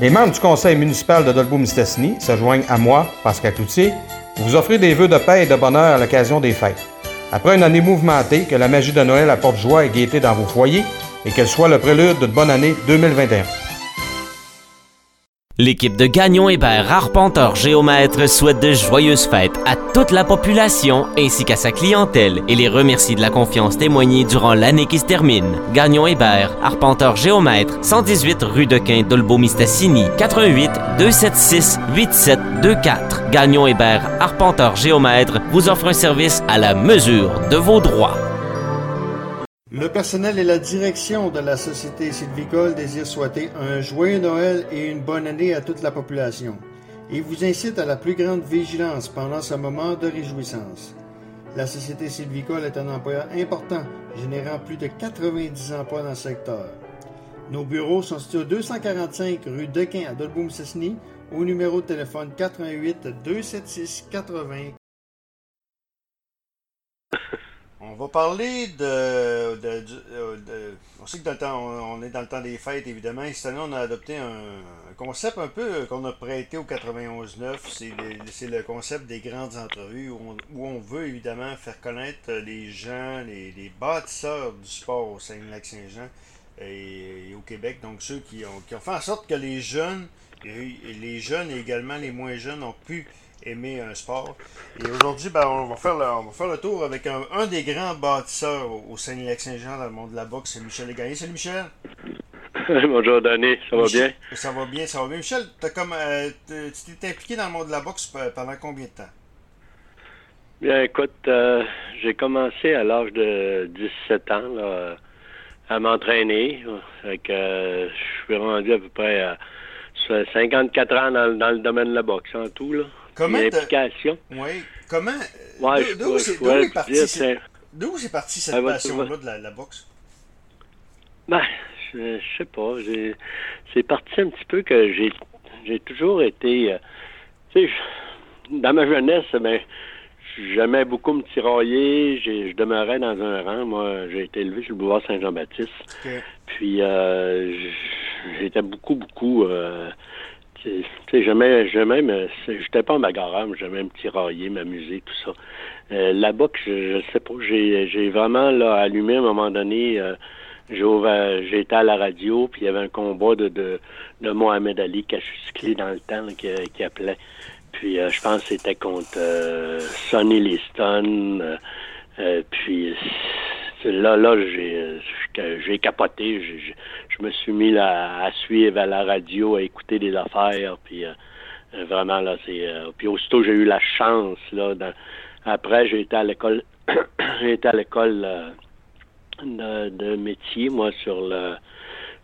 Les membres du conseil municipal de Dolbeau-Mistassini se joignent à moi, Pascal Cloutier, pour vous offrir des vœux de paix et de bonheur à l'occasion des fêtes. Après une année mouvementée, que la magie de Noël apporte joie et gaieté dans vos foyers et qu'elle soit le prélude d'une bonne année 2021. L'équipe de Gagnon Hébert Arpenteur Géomètre souhaite de joyeuses fêtes à toute la population ainsi qu'à sa clientèle et les remercie de la confiance témoignée durant l'année qui se termine. Gagnon Hébert Arpenteur Géomètre 118 rue de Quin Dolbeau-Mistassini 88 276 8724 Gagnon Hébert Arpenteur Géomètre vous offre un service à la mesure de vos droits. Le personnel et la direction de la Société sylvicole désirent souhaiter un joyeux Noël et une bonne année à toute la population et vous incite à la plus grande vigilance pendant ce moment de réjouissance. La Société sylvicole est un employeur important, générant plus de 90 emplois dans le secteur. Nos bureaux sont situés au 245 rue Dequin à Dolbeau-Mistassini au numéro de téléphone 88 276 80 on va parler de, On sait que dans le temps, on, est dans le temps des fêtes, évidemment. Et cette année, on a adopté un, concept un peu qu'on a prêté au 91-9. C'est le, concept des grandes entrevues où on, veut évidemment faire connaître les gens, les, bâtisseurs du sport au Saint-Lac-Saint-Jean et, au Québec. Donc ceux qui ont, qui ont fait en sorte que les jeunes, et les jeunes et également les moins jeunes ont pu aimer un sport. Et aujourd'hui, ben, on, va faire le, on va faire le tour avec un, un des grands bâtisseurs au, Saint-Lac-Saint-Jean dans le monde de la boxe, c'est Michel Legagné. Salut Michel! Bonjour Danny, ça va bien? Ça va bien, ça va bien. Michel, comme, euh, tu t'es impliqué dans le monde de la boxe pendant combien de temps? Bien, écoute, euh, j'ai commencé à l'âge de 17 ans là, à m'entraîner. Euh, je suis rendu à peu près à 54 ans dans, dans, le domaine de la boxe en tout. Là. Comment L'implication. Oui. Comment. Ouais, d'où c'est parti, d'où c'est parti cette ah, passion-là de la, boxe? Ben, je, sais pas. C'est parti un petit peu que j'ai j'ai toujours été. Euh, tu sais, dans ma jeunesse, ben, j'aimais beaucoup me tirailler. Je demeurais dans un rang. Moi, j'ai été élevé sur le boulevard Saint-Jean-Baptiste. Puis, euh, j'étais beaucoup, beaucoup. Euh, sais, j'aimais, j'aimais, mais j'étais pas bagarreur, mais j'aimais me tirailler, m'amuser, tout ça. Euh, la boxe, je, je sais pas, j'ai, j'ai vraiment là, allumé à un moment donné. Euh, été à la radio, puis il y avait un combat de, de, de Mohamed Ali, clé dans le temps, qui, qui appelait. Puis euh, je pense que c'était contre euh, Sonny Liston. Puis là, là, j'ai, j'ai capoté. je me suis mis là, à suivre à la radio, à écouter des affaires. Puis vraiment, là, c'est. puis aussitôt, j'ai eu la chance, là. après, j'ai été à l'école. j'ai été à l'école de, de métier, moi, sur le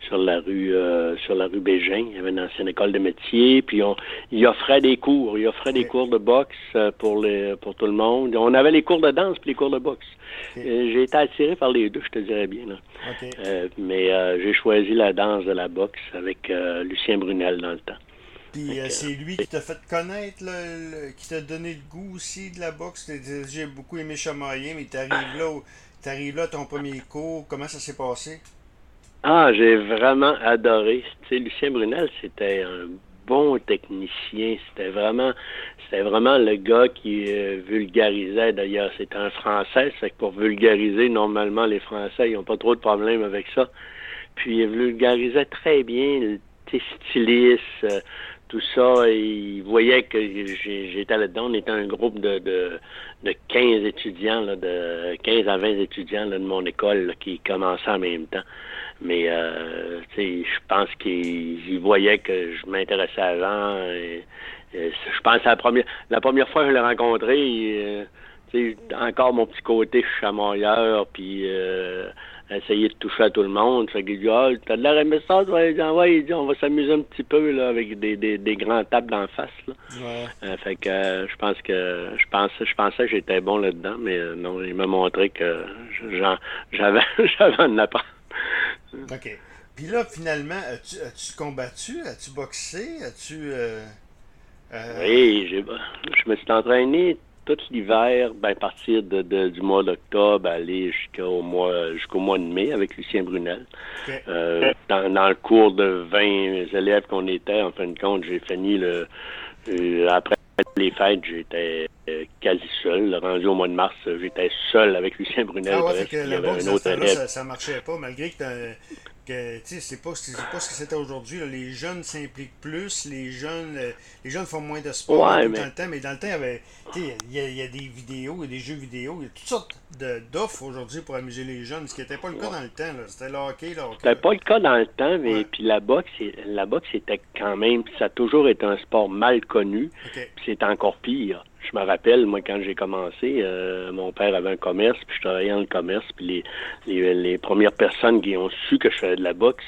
sur la rue euh, sur la rue Bégin. Il y avait une ancienne école de métier, puis on, il offrait des cours. Il offrait des cours de boxe euh, pour les pour tout le monde. On avait les cours de danse puis les cours de boxe. Euh, j'ai été attiré par les deux, je te dirais bien. Là. mais j'ai choisi la danse de la boxe avec Lucien Brunel dans le temps. Puis c'est lui qui t'a fait connaître, qui t'a donné le goût aussi de la boxe? J'ai beaucoup aimé chamailler, mais t'arrives là, t'arrives là ton premier cours. Comment ça s'est passé? Ah, j'ai vraiment adoré. Tu Lucien Brunel, c'était un bon technicien. C'était vraiment, c'était vraiment le gars qui euh, vulgarisait. D'ailleurs, c'est un Français, c'est pour vulgariser, normalement, les Français, ils n'ont pas trop de problèmes avec ça. Puis il vulgarisait très bien, le styliste, euh, tout ça. Il voyait que j'étais là-dedans. On était un groupe de, de, de 15 étudiants, là, de 15 à 20 étudiants de mon école qui commençaient en même temps. Mais euh, je pense qu'il voyait que je m'intéressais à Jean. Et, je pense à la première la première fois que je l'ai rencontré, euh, encore mon petit côté chamailleur, puis euh, essayer de toucher à tout le monde. Fait qu'il dit Ah, t'as de l'air aimé ça, toi? Il dit, ouais, il dit, on va s'amuser un petit peu là, avec des, des, des grands tables d'en face. Là. Ouais. Euh, fait que euh, je pense que je pensais je pensais que j'étais bon là-dedans, mais euh, non, il m'a montré que j'avais j'avais un apprendre. OK. Puis là, finalement, as-tu, as combattu? As-tu boxé? As-tu. Euh, euh... Oui, j'ai, je me suis entraîné tout l'hiver, ben, à partir de, du mois d'octobre, aller jusqu'au mois jusqu'au mois de mai avec Lucien Brunel. Euh, dans, dans, le cours de 20 élèves qu'on était, en fin de compte, j'ai fini le euh, après les fêtes, j'étais euh, quasi seul. Rendu au mois de mars, j'étais seul avec Lucien Brunel. Ah ouais, que autre élève. Ça, ça marchait pas, malgré que c'est pas, pas ce que c'était aujourd'hui. Les jeunes s'impliquent plus, les jeunes euh, les jeunes font moins de sport dans le temps, mais dans le temps, il y avait il y, a, des vidéos, il y a des jeux vidéo, il y a toutes sortes d'offres aujourd'hui pour amuser les jeunes, ce qui n'était pas le cas dans le temps. C'était le hockey. C'était pas le cas dans le temps, mais puis la boxe, la boxe c'était quand même, ça a toujours été un sport mal connu. C'est encore pire. Je me rappelle, moi, quand j'ai commencé, euh, mon père avait un commerce, puis je travaillais dans le commerce, puis les, les, premières personnes qui ont su que je faisais de la boxe,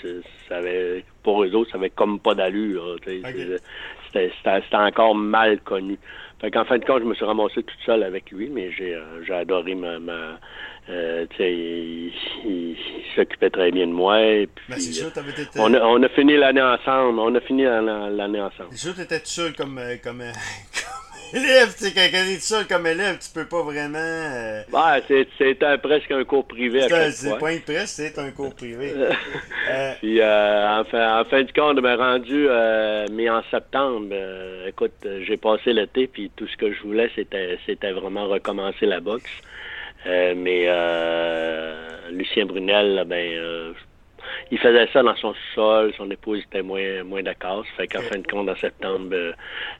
ça avait, pour eux autres, ça avait comme pas d'allure. C'était encore mal connu. Fait qu'en fin de compte, je me suis ramassé toute seule avec lui, mais j'ai euh, j'ai adoré ma, ma euh, il, il, s'occupait très bien de moi. Et puis, ben, sûr, été... on, a, on a fini l'année ensemble. On a fini l'année ensemble. C'est sûr, tu étais tout seul comme, euh, comme, élève, tu sais, quand t'es seul comme élève, tu peux pas vraiment. Euh... Ouais, c'est presque un cours privé à chaque C'est pas une presse, c'est un cours privé. euh... Puis, euh, en, fin, en fin de compte, me rendu, euh, mais en septembre, écoute, j'ai passé l'été, puis tout ce que je voulais, c'était c'était vraiment recommencer la boxe. Mais Lucien Brunel, ben, il faisait ça dans son sol, son épouse était moins, moins d'accord. Ça fait qu'en fin de compte, en septembre, euh,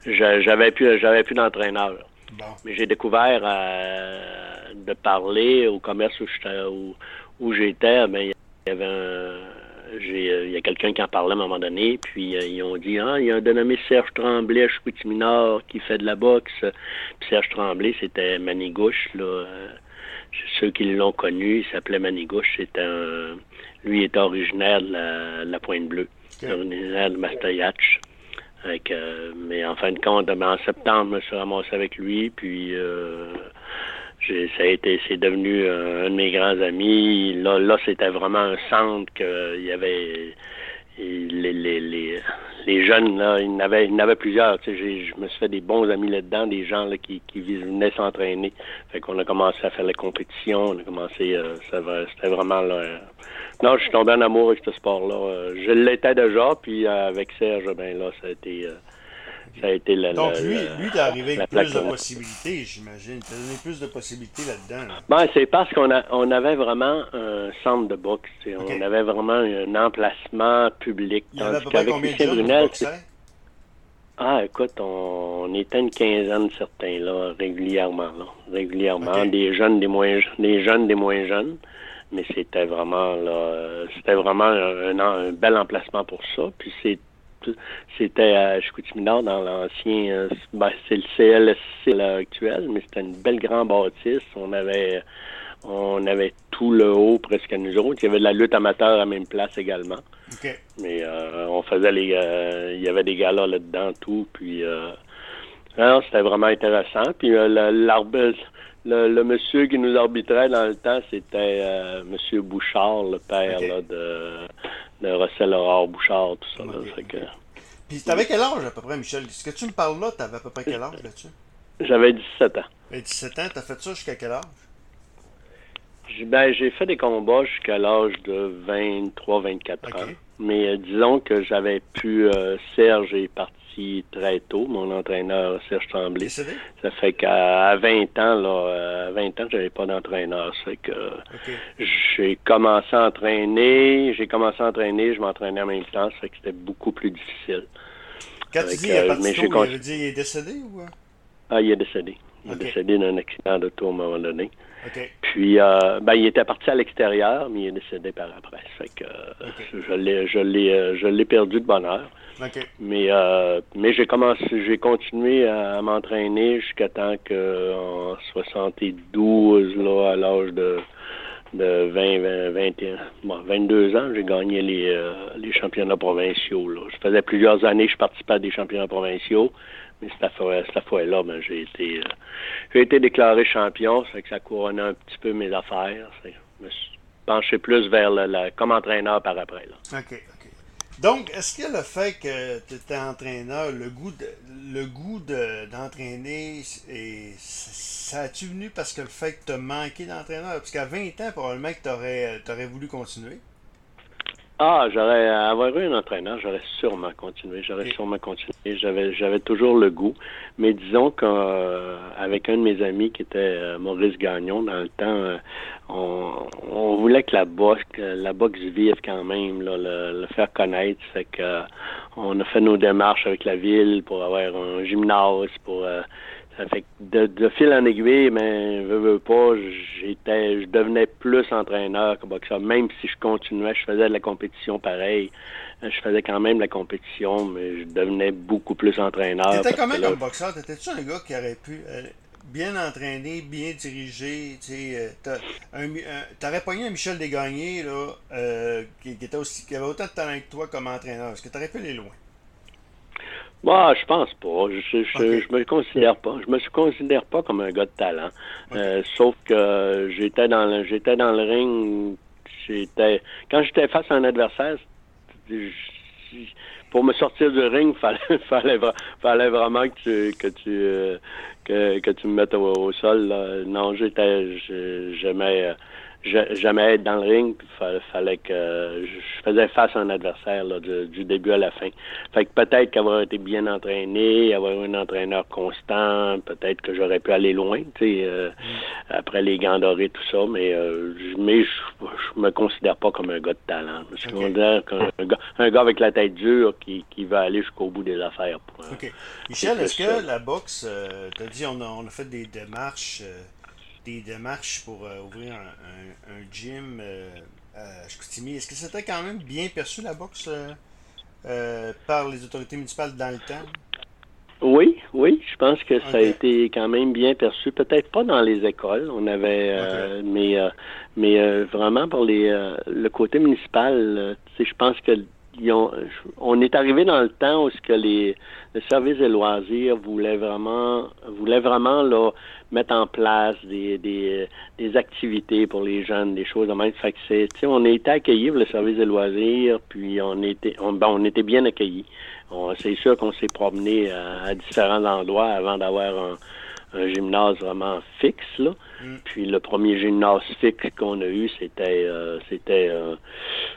j'avais plus, j'avais plus d'entraîneur. Mais j'ai découvert euh, de parler au commerce où j'étais, où, où j'étais, ben, il y avait un, j'ai, euh, il y a quelqu'un qui en parlait à un moment donné, puis ils ont dit Ah, il y a un dénommé Serge Tremblay à Chicoutimi-Nord qui fait de la boxe. Puis Serge Tremblay, c'était Manigouche, là. ceux qui l'ont connu, il s'appelait Manigouche. C'était un, lui est originaire de la, Pointe Bleue, originaire de. Euh, mais en fin de compte, en septembre, je me suis ramassé avec lui, puis euh, ça a été, c'est devenu un, de mes grands amis. Là, là c'était vraiment un centre qu'il y avait les, les, les, les, jeunes, là, il y en avait, il y en avait plusieurs. Tu sais, je me suis fait des bons amis là-dedans, des gens là, qui, qui venaient s'entraîner. Fait qu'on a commencé à faire la compétition, on a commencé, euh, c'était vraiment là, non, je suis tombé en amour avec ce sport-là. Euh, je l'étais déjà, puis euh, avec Serge, ben là, ça a été. Euh, ça a été la, Donc, lui, lui, t'es arrivé avec plus de possibilités, j'imagine. T'as donné plus de possibilités là-dedans. Ben, c'est parce qu'on a, on avait vraiment un centre de boxe. On avait vraiment un emplacement public. Il y avait à peu près combien de Brunel, Ah, écoute, on, était une quinzaine certains, là, régulièrement, là. Régulièrement. Des jeunes, des moins, des jeunes, des moins jeunes mais c'était vraiment là, c'était vraiment un, un, bel emplacement pour ça. Puis c'est c'était à Chicoutimi-Nord dans l'ancien, euh, ben, c'est le CLSC actuel, mais c'était une belle grande bâtisse. On avait, on avait tout le haut presque à nous autres. Il y avait de la lutte amateur à la même place également. Mais euh, on faisait les, euh, il y avait des galas là-dedans tout. Puis c'était vraiment intéressant. Puis l'arbre le, monsieur qui nous arbitrait dans le temps, c'était euh, monsieur Bouchard, le père de, de Russell Aurore Bouchard, tout ça. que... Puis t'avais quel âge à peu près, Michel? Ce que tu me parles là, t'avais à peu près quel âge là-dessus? J'avais 17 ans. Et 17 ans, t'as fait ça jusqu'à quel âge? Ben, j'ai fait des combats jusqu'à l'âge de 23-24 ans. Mais euh, disons que j'avais pu... Euh, Serge est parti très tôt, mon entraîneur Serge Tremblay. Ça fait qu'à 20 ans, là, à 20 ans, j'avais pas d'entraîneur. Ça fait que j'ai commencé à entraîner, j'ai commencé à entraîner, je m'entraînais en même temps, ça fait que c'était beaucoup plus difficile. Quand tu dis il, est mais tôt, il, il est décédé ou? Ah, il est décédé. Il est décédé d'un accident d'auto à un moment donné. Puis, euh, ben, il était parti à l'extérieur, mais il est décédé par après. Fait que je l'ai, je l'ai, euh, je l'ai perdu de bonheur. Mais, euh, mais j'ai commencé, j'ai continué à, m'entraîner jusqu'à temps que en 72, là, à l'âge de, de 20, 21, 22 ans, j'ai gagné les, les championnats provinciaux. Là. Je faisais plusieurs années que je participais à des championnats provinciaux. Mais cette fois, fois-là, ben, j'ai été, euh, été déclaré champion, ça que ça couronnait un petit peu mes affaires. Je me suis penché plus vers le, comme entraîneur par après. OK. Donc, est-ce que le fait que tu étais entraîneur, le goût de, d'entraîner, et ça a-tu venu parce que le fait que tu as manqué d'entraîneur? Parce qu'à 20 ans, probablement que tu aurais, voulu continuer. Ah, j'aurais avoir eu un entraîneur, j'aurais sûrement continué. J'aurais sûrement continué. J'avais j'avais toujours le goût. Mais disons qu'avec un de mes amis qui était euh, Maurice Gagnon, dans le temps, euh, on, voulait que la boxe, la boxe vive quand même, le, faire connaître. Fait que on a fait nos démarches avec la ville pour avoir un gymnase, pour euh, fait que de, fil en aiguille, mais veux, veux pas, j'étais, je devenais plus entraîneur que boxeur. Même si je continuais, je faisais de la compétition pareil. Je faisais quand même de la compétition, mais je devenais beaucoup plus entraîneur. T'étais quand même un boxeur. T'étais-tu un gars qui aurait pu euh, bien entraîner, bien diriger, tu sais, euh, t'aurais pogné un Michel Desgagnés, là, euh, qui, était aussi, qui avait autant de talent que toi comme entraîneur. Est-ce que t'aurais pu aller loin? Moi, je pense pas. Je, je, me considère pas. Je me considère pas comme un gars de talent. Euh, sauf que j'étais dans le j'étais dans le ring. J'étais quand j'étais face à un adversaire, pour me sortir du ring, fallait fallait, fallait vraiment que tu que tu euh, que, que tu me mettes au, sol. Non, j'étais j'aimais jamais être dans le ring, il fallait que je faisais face à un adversaire du, début à la fin. Fait que peut-être qu'avoir été bien entraîné, avoir un entraîneur constant, peut-être que j'aurais pu aller loin, tu sais, euh, mm. après les gants dorés, tout ça, mais euh, mais je, me considère pas comme un gars de talent. Je me considère comme un gars, un gars avec la tête dure qui, qui va aller jusqu'au bout des affaires. Michel, est-ce que la boxe, euh, tu as dit on a, on a fait des démarches des démarches pour euh, ouvrir un, un, gym euh, à Chicoutimi. Est-ce que c'était quand même bien perçu la boxe euh, par les autorités municipales dans le temps? Oui, oui, je pense que ça a été quand même bien perçu. Peut-être pas dans les écoles, on avait, mais mais vraiment pour les le côté municipal, je pense que on est arrivé dans le temps où ce que les le service des loisirs voulait vraiment voulait vraiment là mettre en place des, des, activités pour les jeunes, des choses de même. Fait que c'est, on a été accueillis pour le service des loisirs, puis on était, on, bon, on était bien accueillis. C'est sûr qu'on s'est promené à, différents endroits avant d'avoir un, un, gymnase vraiment fixe. Là. Mm. Puis le premier gymnase fixe qu'on a eu, c'était, euh, c'était, euh,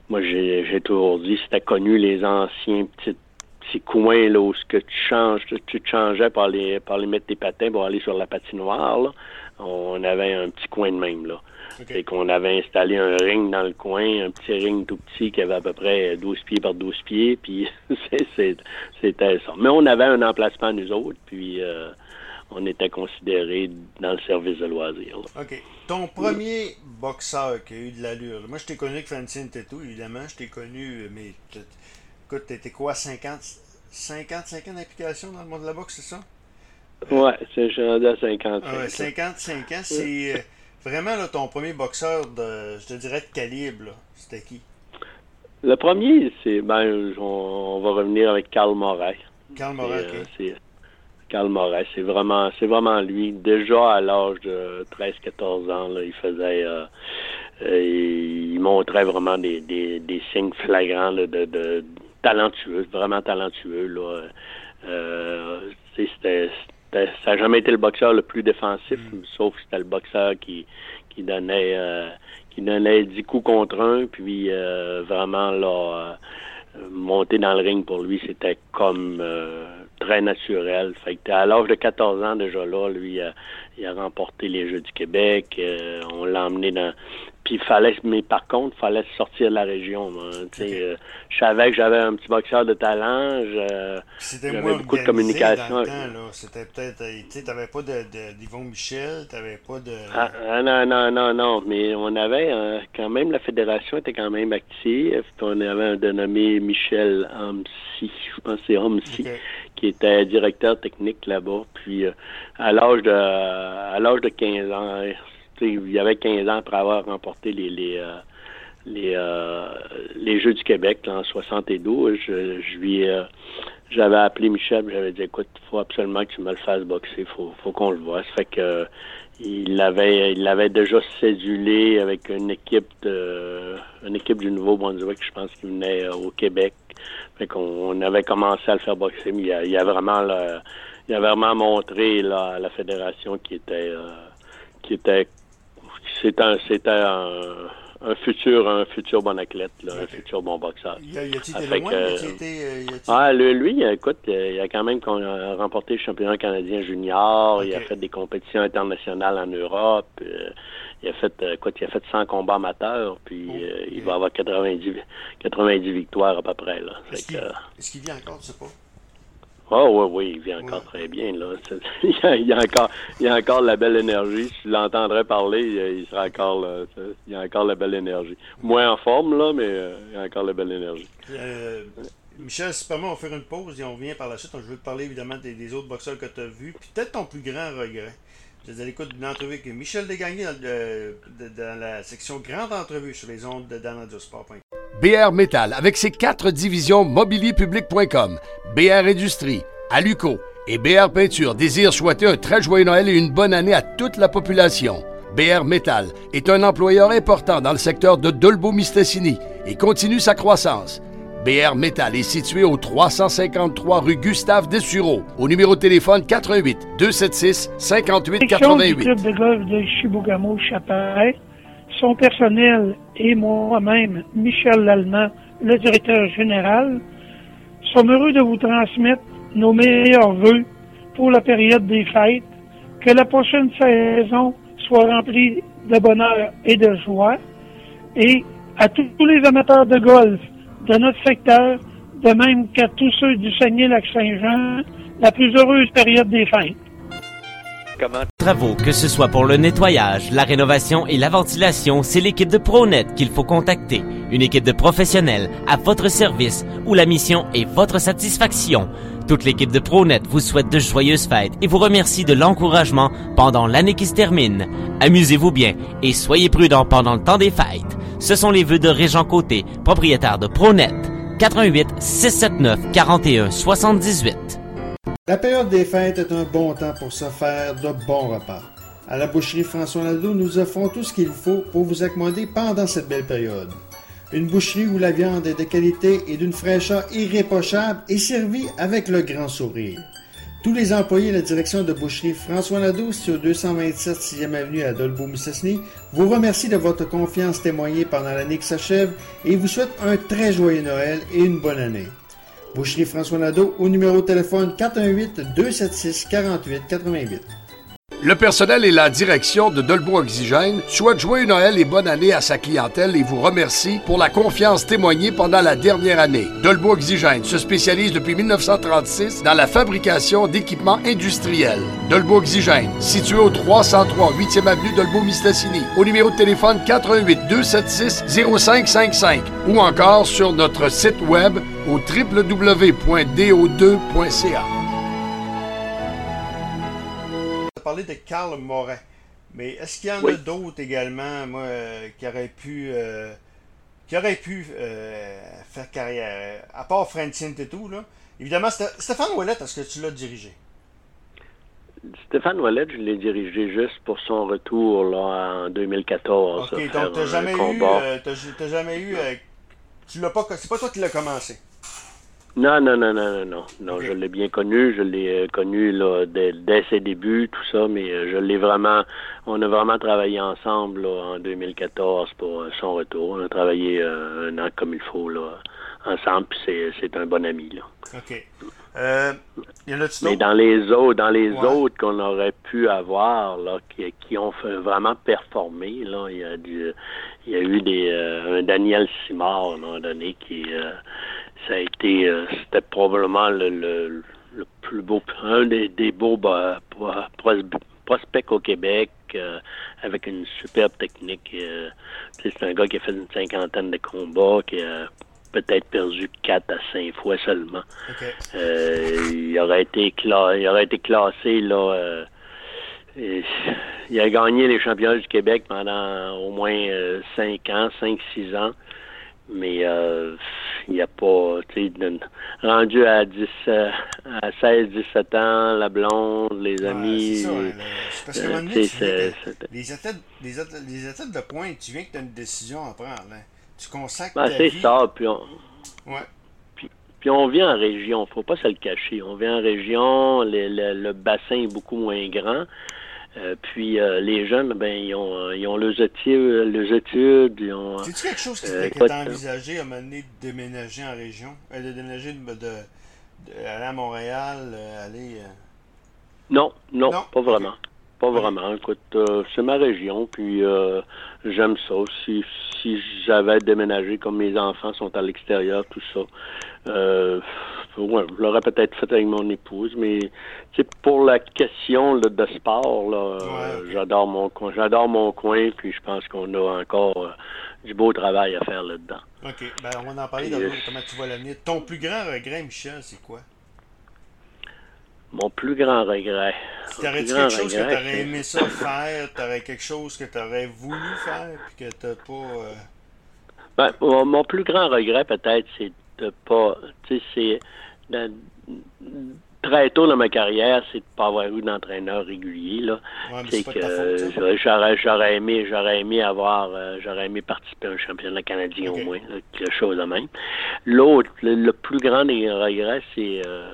moi j'ai, j'ai toujours dit, c'était connu les anciens petites ces coins là où ce que tu changes, tu te changeais par les par les mettre tes patins pour aller sur la patinoire. Là. On avait un petit coin de même là. C'est qu'on avait installé un ring dans le coin, un petit ring tout petit qui avait à peu près 12 pieds par 12 pieds, puis c'était ça. Mais on avait un emplacement nous autres, puis euh, on était considérés dans le service de loisirs. OK. Ton premier boxeur qui a eu de l'allure, moi je t'ai connu avec Francine Tetou, évidemment, je t'ai connu, mais Écoute, t'étais quoi, 50, 55 ans d'implication dans le monde de la boxe, c'est ça? Ouais, c'est rendu à 55. Ah ouais, 55 ans, c'est euh, vraiment là, ton premier boxeur de, je te dirais, de calibre. C'était qui? Le premier, c'est, ben, on, va revenir avec Karl Moret. Karl Moret, ok. Euh, Karl Moret, c'est vraiment, c'est vraiment lui. Déjà à l'âge de 13-14 ans, là, il faisait, euh, il montrait vraiment des, des, des signes flagrants de, de, talentueux, vraiment talentueux. Là. Euh, c'était, ça n'a jamais été le boxeur le plus défensif, mm. sauf que c'était le boxeur qui, qui donnait euh, qui donnait 10 coups contre un, puis euh, vraiment là, monter dans le ring pour lui, c'était comme très naturel. Fait que à l'âge de 14 ans déjà là, lui, il a remporté les Jeux du Québec. on l'a emmené dans puis fallait, mais par contre, fallait sortir de la région. Euh, je savais que j'avais un petit boxeur de talent. J'avais beaucoup de communication. C'était peut-être, euh, tu n'avais pas de, d'Yvon Michel, t'avais pas de. Ah, ah, non, non, non, non. Mais on avait euh, quand même la fédération était quand même active. On avait un dénommé Michel Homsi, je pense que c'est Homsi, qui était directeur technique là-bas. Puis à l'âge de à l'âge de 15 ans il y avait 15 ans après avoir remporté les les, euh, les, euh, les Jeux du Québec en 72. Je, je lui euh, j'avais appelé Michel, j'avais dit écoute, faut absolument que tu me le fasses boxer, faut, faut qu'on le voit. Ça fait que il l'avait il l'avait déjà cédulé avec une équipe de une équipe du Nouveau-Brunswick, je pense, qui venait au Québec. Fait qu'on on avait commencé à le faire boxer, mais il a, a vraiment il a vraiment montré là, la fédération qui était qui était c'était un, c'était un, un, futur, un futur bon athlète, là, un futur bon boxeur. Il a, il a été loin, euh, il a été, ah, lui, lui, écoute, il a quand même remporté le championnat canadien junior, okay. il a fait des compétitions internationales en Europe, euh, il a fait, écoute, il a fait 100 combats amateurs, puis oh, euh, il va avoir 90, 90 victoires à peu près. Là. Est-ce qu'il, est-ce qu'il vient encore, tu sais pas? Oh oui, oui, il vit encore très bien. Là. il, y a, il, y a encore, il y a encore la belle énergie. Si je l'entendrais parler, il, sera encore là, il y a encore la belle énergie. Moins en forme, là, mais euh, il y a encore la belle énergie. Euh, Michel, si on va faire une pause et on revient par la suite. Je veux te parler évidemment des, des autres boxeurs que tu as vus. Puis peut-être ton plus grand regret. Je à l'écoute d'une entrevue avec Michel Desgagnés dans, de, dans, la section Grande Entrevue sur les ondes de Sport. BR Metal, avec ses quatre divisions mobilierpublic.com, BR Industrie, Aluco et BR Peinture, désire souhaiter un très joyeux Noël et une bonne année à toute la population. BR Metal est un employeur important dans le secteur de Dolbeau-Mistassini et continue sa croissance. BR Metal est situé au 353 rue Gustave Dessureau, au numéro de téléphone 88 276 58 88. Du club de golf de Chibougamau Chaparet, son personnel et moi-même, Michel Lallemand, le directeur général, sommes heureux de vous transmettre nos meilleurs voeux pour la période des fêtes, que la prochaine saison soit remplie de bonheur et de joie, et à tous les amateurs de golf de notre secteur, de même qu'à tous ceux du Saguenay-Lac-Saint-Jean, la plus heureuse période des fêtes. Travaux, que ce soit pour le nettoyage, la rénovation et la ventilation, c'est l'équipe de ProNet qu'il faut contacter. Une équipe de professionnels à votre service où la mission est votre satisfaction. Toute l'équipe de ProNet vous souhaite de joyeuses fêtes et vous remercie de l'encouragement pendant l'année qui se termine. Amusez-vous bien et soyez prudents pendant le temps des fêtes. Ce sont les vœux de Régent Côté, propriétaire de ProNet. 88 679 41 78. La période des fêtes est un bon temps pour se faire de bons repas. À la boucherie François Nadeau, nous offrons tout ce qu'il faut pour vous accommoder pendant cette belle période. Une boucherie où la viande est de qualité et d'une fraîcheur irréprochable et servie avec le grand sourire. Tous les employés de la direction de boucherie François Nadeau, sur 227 6e avenue à Dolbeau-Mistassini, vous remercient de votre confiance témoignée pendant l'année qui s'achève et vous souhaitent un très joyeux Noël et une bonne année. Boucherie François Nadeau au numéro de téléphone 418 276 48 88. Le personnel et la direction de Dolbo Oxygène souhaitent joyeux Noël et bonne année à sa clientèle et vous remercie pour la confiance témoignée pendant la dernière année. Dolbo Oxygène se spécialise depuis 1936 dans la fabrication d'équipements industriels. Dolbo Oxygène, situé au 303 8e avenue Dolbo-Mistassini, au numéro de téléphone 88 276 0555 ou encore sur notre site web au www.do2.ca. de Karl Morin. Mais est-ce qu'il y en a d'autres également, moi, euh, qui auraient pu, euh, qui auraient pu euh, faire carrière, à part Francine et tout, là? Évidemment, Stéphane Ouellet, est-ce que tu l'as dirigé? Stéphane Ouellet, je l'ai dirigé juste pour son retour là, en 2014. Ok, donc tu n'as jamais, eu, jamais eu. tu l'as pas. C'est pas toi qui l'as commencé? Non, non, non, non, non, non. non Je l'ai bien connu. Je l'ai euh, connu là, dès, ses débuts, tout ça, mais euh, je l'ai vraiment. On a vraiment travaillé ensemble là, en 2014 pour euh, son retour. On a travaillé un an comme il faut là, ensemble, puis c'est un bon ami. Là. OK. Euh, y en a mais dans les autres, dans les autres qu'on aurait pu avoir là, qui, qui ont fait vraiment performé, là, il y a du, il y a eu des un Daniel Simard à un moment donné qui ça a été, euh, c'était probablement le, le, le, plus beau, un des, des beaux bah, prospects au Québec, euh, avec une superbe technique. Euh, c'est un gars qui a fait une cinquantaine de combats, qui a peut-être perdu quatre à cinq fois seulement. il aurait été cla il aurait été classé là. il a gagné les championnats du Québec pendant au moins cinq ans, cinq, six ans. Mais il n'y a pas, tu sais, rendu à 10, à 16, 17 ans, la blonde, les amis. c'est parce que les, athlètes, les, athlètes, les athlètes de pointe, tu viens que tu as une décision à prendre. Hein. Tu consacres ben, ta C'est ça, puis on... Ouais. Puis on vit en région, faut pas se le cacher. On vit en région, le, le, bassin est beaucoup moins grand. Euh, puis euh, les jeunes, ben ils ont, euh, ils ont leurs études, leurs études, ils ont. C'est-tu quelque chose qui euh, que envisagé à un moment donné de déménager en région, de déménager de, de, aller à Montréal, aller. Non, non, pas vraiment. Pas vraiment. Écoute, c'est ma région, puis j'aime ça. Si, si j'avais déménagé comme mes enfants sont à l'extérieur, tout ça, euh, ouais, je l'aurais peut-être fait avec mon épouse, mais pour la question là, de sport, là, euh, j'adore mon coin. J'adore mon coin, puis je pense qu'on a encore euh, du beau travail à faire là-dedans. OK. Ben, on va en parler dans comment tu vois. Ton plus grand regret, Michel, c'est quoi? Mon plus grand regret. T'aurais-tu quelque chose que t'aurais aimé ça faire, t'aurais quelque chose que t'aurais voulu faire, puis que t'as pas. Ben, mon plus grand regret, peut-être, c'est de pas. Tu sais, c'est. Très tôt dans ma carrière, c'est de ne pas avoir eu d'entraîneur régulier. Là. c'est que j'aurais, j'aurais aimé, j'aurais aimé avoir, euh, j'aurais aimé participer à un championnat canadien au moins, quelque chose de même. L'autre, le, plus grand des regrets, c'est euh,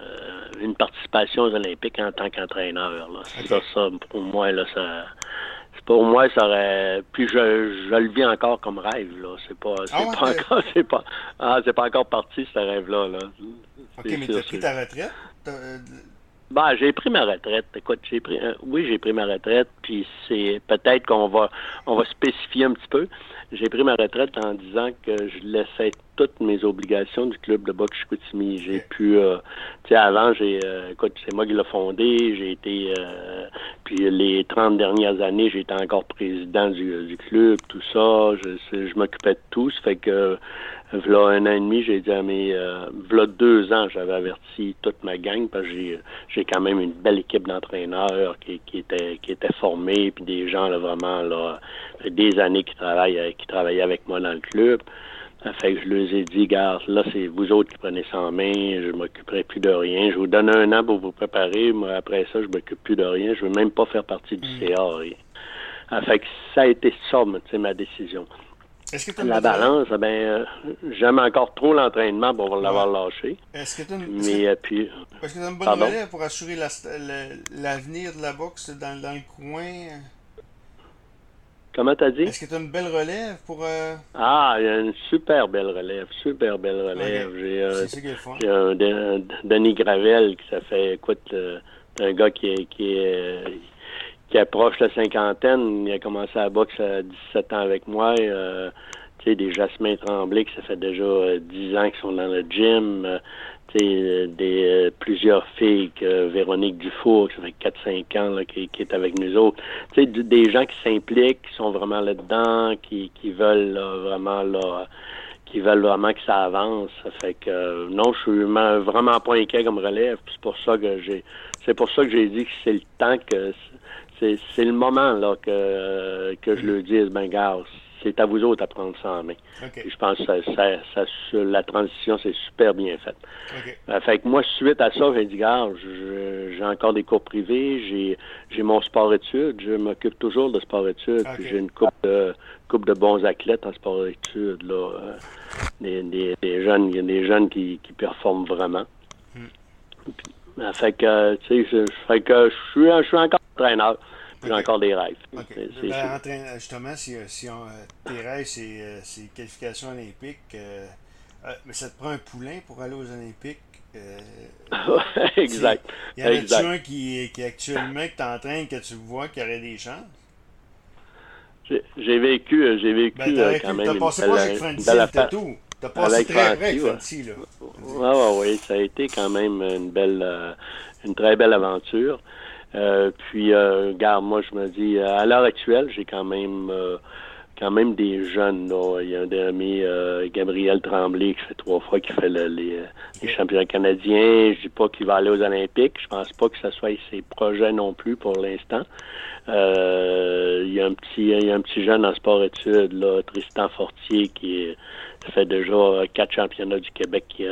une participation aux Olympiques en tant qu'entraîneur. Ça, ça, pour moi, là, ça pour moi, ça aurait. Puis je, je le vis encore comme rêve, là. C'est pas, c'est ah pas encore, c'est pas, ah, c'est pas encore parti ce rêve-là, là. Ok, mais t'as pris ta retraite? Ben, j'ai pris ma retraite. Écoute, j'ai pris, euh, oui, j'ai pris ma retraite, puis c'est peut-être qu'on va, on va spécifier un petit peu. J'ai pris ma retraite en disant que je laissais toutes mes obligations du club de boxe Chicoutimi. J'ai pu, euh, tu sais, avant, j'ai, euh, écoute, c'est moi qui l'ai fondé. J'ai été, puis les 30 dernières années, j'ai été encore président du, du club, tout ça. Je, je m'occupais de tout. Ça fait que V'là un an et demi, j'ai dit à mes. Euh, v'là deux ans, j'avais averti toute ma gang parce que j'ai, j'ai quand même une belle équipe d'entraîneurs qui, qui était qui était formés, puis des gens là, vraiment là, des années qui travaillent qui travaillaient avec moi dans le club. Fait que je leur ai dit, gars, là, c'est vous autres qui prenez ça en main, je m'occuperai plus de rien. Je vous donne un an pour vous préparer, moi, après ça, je m'occupe plus de rien. Je veux même pas faire partie du mm. CA. Fait que ça a été ça, ma décision la balance, ben, euh, j'aime encore trop l'entraînement pour l'avoir lâché. Est-ce que tu as une, mais, euh, puis, est-ce que as une bonne relève pour assurer l'avenir de la boxe dans, dans, le coin? Comment t'as dit? Est-ce que tu as une belle relève pour. Euh... Ah, il y a une super belle relève, super belle relève. J'ai euh, C'est un, Denis Gravel qui ça fait, écoute, un gars qui est, qui est qui approche la cinquantaine. Il a commencé à boxe à 17 ans avec moi. Euh, tu sais, des Jasmin Tremblay, qui ça fait déjà euh, 10 ans qu'ils sont dans le gym. Euh, tu sais, des, euh, plusieurs filles, que Véronique Dufour, qui ça fait 4-5 ans, là, qui, qui, est avec nous autres. Tu sais, des gens qui s'impliquent, qui sont vraiment là-dedans, qui, qui veulent vraiment, là, qui veulent vraiment que ça avance. Ça fait que, non, je suis vraiment pas inquiet comme relève. C'est pour ça que j'ai, c'est pour ça que j'ai dit que c'est le temps que c'est le moment là que, que je le dise, ben gars, c'est à vous autres à prendre ça en main. Je pense que ça, ça, la transition, c'est super bien faite. Euh, fait que moi, suite à ça, j'ai dit, gars, j'ai encore des cours privés, j'ai mon sport-études, je m'occupe toujours de sport-études, j'ai une coupe de, coupe de bons athlètes en sport-études, là. Euh, des, des, jeunes, il y a des jeunes qui, qui performent vraiment. Hmm. Fait que, tu sais, fait que je suis, je suis encore entraîneur. J'ai encore des rêves. Ben, justement, si, si on, euh, tes rêves, c'est euh, qualification olympique, euh, mais ça te prend un poulain pour aller aux Olympiques. exact. Il y en a-tu un qui, qui actuellement que tu entraînes, que tu vois qui aurait des chances? J'ai vécu, j'ai vécu ben, quand même. T'as passé pas avec Francis, t'as tout? T'as passé très près avec Francis, là. Oui, oui, oui, ça a été quand même une belle, une très belle aventure. Euh, puis, euh, regarde, moi, je me dis, euh, à l'heure actuelle, j'ai quand même quand même des jeunes. Là. Il y a un ami, Gabriel Tremblay, qui fait trois fois qu'il fait les, les, championnats canadiens. Je dis pas qu'il va aller aux Olympiques. Je pense pas que ce soit ses projets non plus pour l'instant. il y a un petit il y a un petit jeune en sport études là Tristan Fortier qui est fait déjà quatre championnats du Québec qui,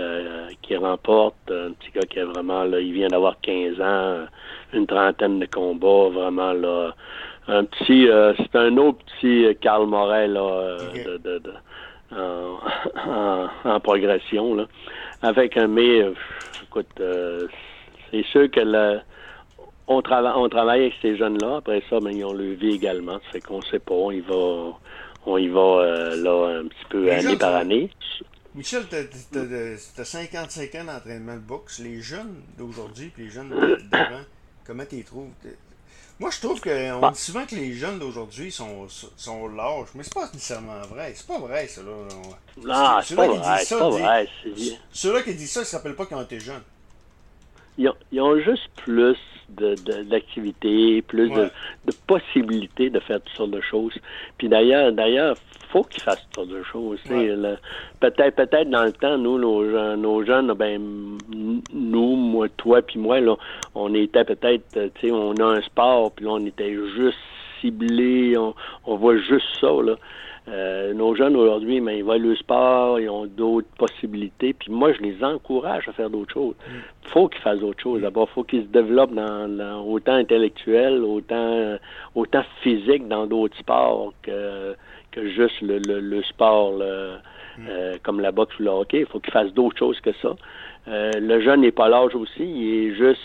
qui remporte. Un petit gars qui a vraiment, là, il vient d'avoir 15 ans, une trentaine de combats, vraiment, là. Un petit, c'est un autre petit Carl Morel, là, de, de, de en, progression. Là. Avec un mais, écoute, euh, c'est sûr que le, on, travaille on travaille avec ces jeunes-là. Après ça, mais ben, ils ont le vie également. Fait qu'on sait pas. On y va, on y va euh, là un petit peu année par année. Michel, tu as, 55 ans d'entraînement de boxe. Les jeunes d'aujourd'hui et les jeunes d'avant, comment tu les trouves? Moi, je trouve qu'on bah. dit souvent que les jeunes d'aujourd'hui sont, sont lâches, mais c'est pas nécessairement vrai. C'est pas vrai, ça. Là. Non, c'est pas, vrai. C'est pas vrai. Ceux-là qui disent ça, ils ne se rappellent pas qu'ils ont été jeunes. Ils ont, ils ont juste plus d'activités, plus de, de, possibilités de faire toutes sortes de choses. Puis d'ailleurs, d'ailleurs, faut qu'ils fassent toutes sortes de choses. Peut-être, peut-être dans le temps, nous, nos, nos jeunes, ben, nous, moi, toi, puis moi, là, on était peut-être, tu sais, on a un sport, puis là, on était juste ciblé, on, on voit juste ça, là. Euh, nos jeunes aujourd'hui, mais ils voient le sport, ils ont d'autres possibilités. Puis moi, je les encourage à faire d'autres choses. Il mm. faut qu'ils fassent d'autres choses. D'abord, il faut qu'ils se développent dans, autant intellectuel, autant autant physique dans d'autres sports que, que juste le, le, sport mm. euh, comme la boxe ou le hockey. Il faut qu'ils fassent d'autres choses que ça. Euh, le jeune n'est pas l'âge aussi, il est juste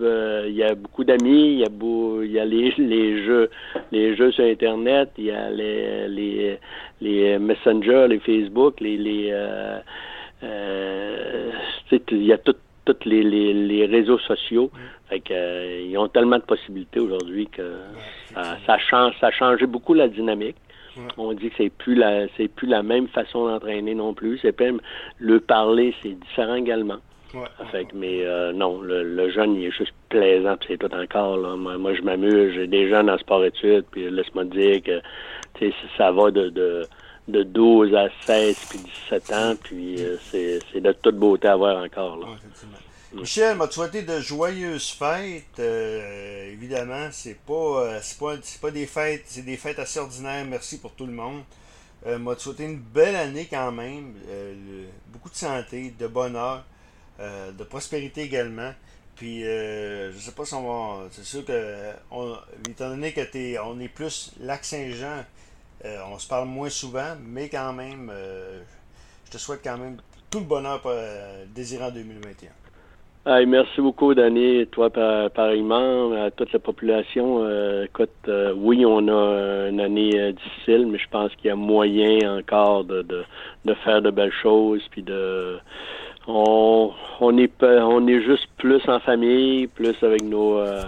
euh, il y a beaucoup d'amis, il y a il y a les, les jeux les jeux sur internet, il y a les les, les messengers, les Facebook, les les euh, euh, il y a tous les, les, les, réseaux sociaux. Fait que, ils ont tellement de possibilités aujourd'hui que ça, ça, change ça a changé beaucoup la dynamique. On dit que c'est plus la c'est plus la même façon d'entraîner non plus. C'est même le parler, c'est différent également. Fait mais euh, non, le, jeune, il est juste plaisant, c'est tout encore. Là. Moi, je m'amuse, j'ai des jeunes en sport-études, puis laisse-moi dire que ça va de, de, de 12 à 16 puis 17 ans, puis euh, c'est de toute beauté à voir encore. Là. Michel m'a souhaité de joyeuses fêtes? Euh, évidemment, c'est pas, pas, pas des fêtes, c'est des fêtes assez ordinaires. Merci pour tout le monde. m'a souhaité une belle année quand même? beaucoup de santé, de bonheur. Euh, de prospérité également. Puis, euh, je sais pas si on va. C'est sûr que, étant donné que on est plus Lac-Saint-Jean, euh, on se parle moins souvent, mais quand même, je te souhaite quand même tout le bonheur désirant 2021. merci beaucoup, Danny, toi pareillement, à toute la population. écoute, oui, on a une année difficile, mais je pense qu'il y a moyen encore de, de, de, faire de belles choses, puis de on, on est on est juste plus en famille, plus avec nos euh,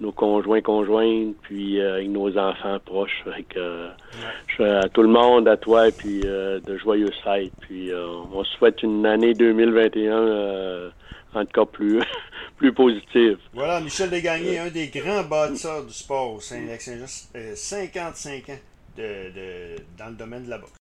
nos conjoints conjointes, puis euh, avec nos enfants proches. Avec, euh, je, à tout le monde, à toi, et puis de joyeuses fêtes. Puis on souhaite une année 2021 encore plus plus positive. Voilà, Michel Desgagnés, un des grands bâtisseurs du sport au Saint-Saint-Jean, 55 ans de, de, dans le domaine de la boxe.